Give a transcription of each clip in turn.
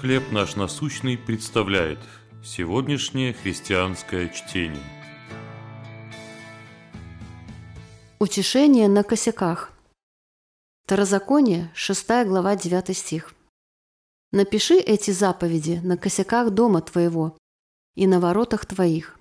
«Хлеб наш насущный» представляет сегодняшнее христианское чтение. Утешение на косяках. Второзаконие, 6 глава, 9 стих. «Напиши эти заповеди на косяках дома твоего и на воротах твоих».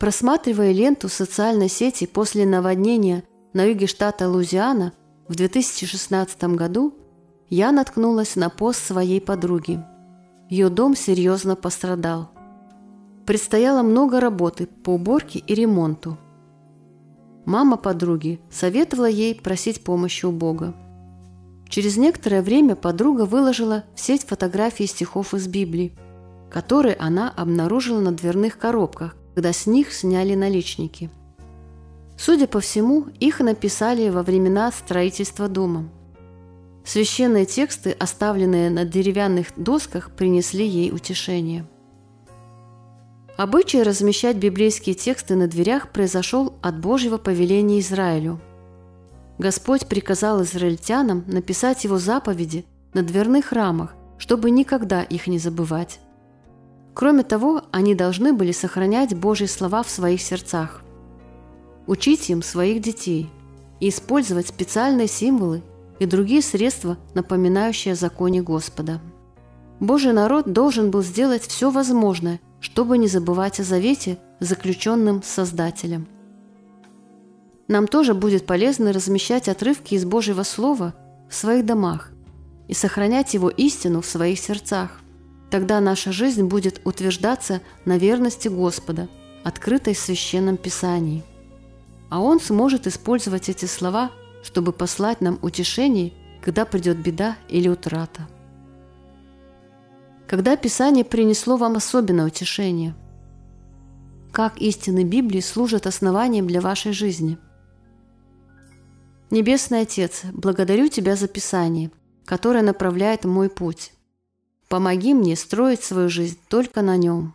Просматривая ленту социальной сети после наводнения на юге штата Лузиана в 2016 году, я наткнулась на пост своей подруги. Ее дом серьезно пострадал. Предстояло много работы по уборке и ремонту. Мама подруги советовала ей просить помощи у Бога. Через некоторое время подруга выложила в сеть фотографии стихов из Библии, которые она обнаружила на дверных коробках, когда с них сняли наличники. Судя по всему, их написали во времена строительства дома – Священные тексты, оставленные на деревянных досках, принесли ей утешение. Обычай размещать библейские тексты на дверях произошел от Божьего повеления Израилю. Господь приказал израильтянам написать его заповеди на дверных рамах, чтобы никогда их не забывать. Кроме того, они должны были сохранять Божьи слова в своих сердцах, учить им своих детей и использовать специальные символы и другие средства, напоминающие о законе Господа. Божий народ должен был сделать все возможное, чтобы не забывать о завете, заключенном с Создателем. Нам тоже будет полезно размещать отрывки из Божьего Слова в своих домах и сохранять его истину в своих сердцах. Тогда наша жизнь будет утверждаться на верности Господа, открытой в Священном Писании. А Он сможет использовать эти слова – чтобы послать нам утешение, когда придет беда или утрата. Когда Писание принесло вам особенное утешение? Как истины Библии служат основанием для вашей жизни? Небесный Отец, благодарю Тебя за Писание, которое направляет мой путь. Помоги мне строить свою жизнь только на нем.